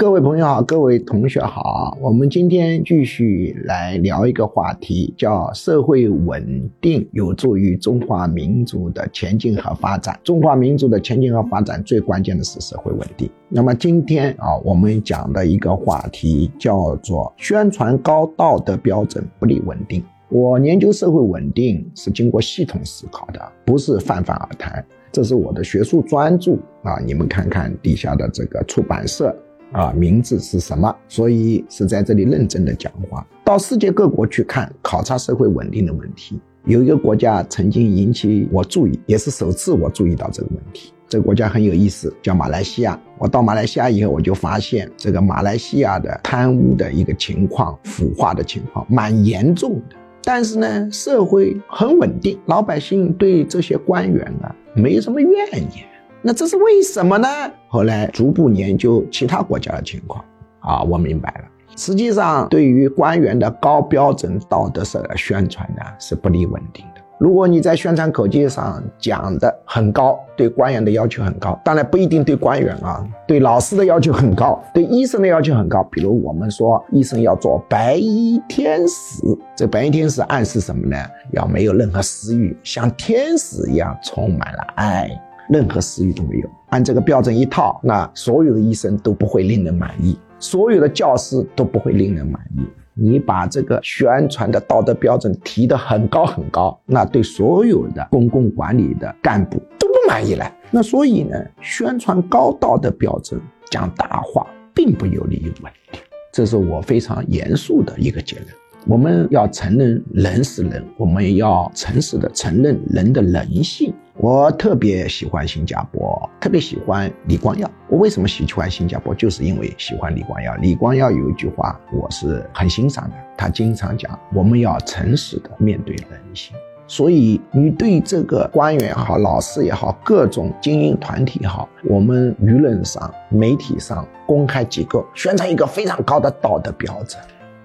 各位朋友好，各位同学好，我们今天继续来聊一个话题，叫社会稳定有助于中华民族的前进和发展。中华民族的前进和发展最关键的是社会稳定。那么今天啊，我们讲的一个话题叫做宣传高道德标准不利稳定。我研究社会稳定是经过系统思考的，不是泛泛而谈。这是我的学术专著啊，你们看看底下的这个出版社。啊，名字是什么？所以是在这里认真的讲话。到世界各国去看，考察社会稳定的问题。有一个国家曾经引起我注意，也是首次我注意到这个问题。这个国家很有意思，叫马来西亚。我到马来西亚以后，我就发现这个马来西亚的贪污的一个情况、腐化的情况蛮严重的。但是呢，社会很稳定，老百姓对这些官员啊没什么怨言。那这是为什么呢？后来逐步研究其他国家的情况，啊，我明白了。实际上，对于官员的高标准道德式的宣传呢，是不利稳定的。如果你在宣传口径上讲的很高，对官员的要求很高，当然不一定对官员啊，对老师的要求很高，对医生的要求很高。比如我们说医生要做白衣天使，这白衣天使暗示什么呢？要没有任何私欲，像天使一样充满了爱。任何私欲都没有，按这个标准一套，那所有的医生都不会令人满意，所有的教师都不会令人满意。你把这个宣传的道德标准提得很高很高，那对所有的公共管理的干部都不满意了。那所以呢，宣传高道德标准讲大话，并不有利于稳定，这是我非常严肃的一个结论。我们要承认人是人，我们要诚实的承认人的人性。我特别喜欢新加坡，特别喜欢李光耀。我为什么喜欢新加坡？就是因为喜欢李光耀。李光耀有一句话，我是很欣赏的。他经常讲，我们要诚实的面对人性。所以，你对这个官员也好，老师也好，各种精英团体也好，我们舆论上、媒体上、公开机构宣传一个非常高的道德标准，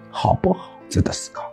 好不好？值得思考。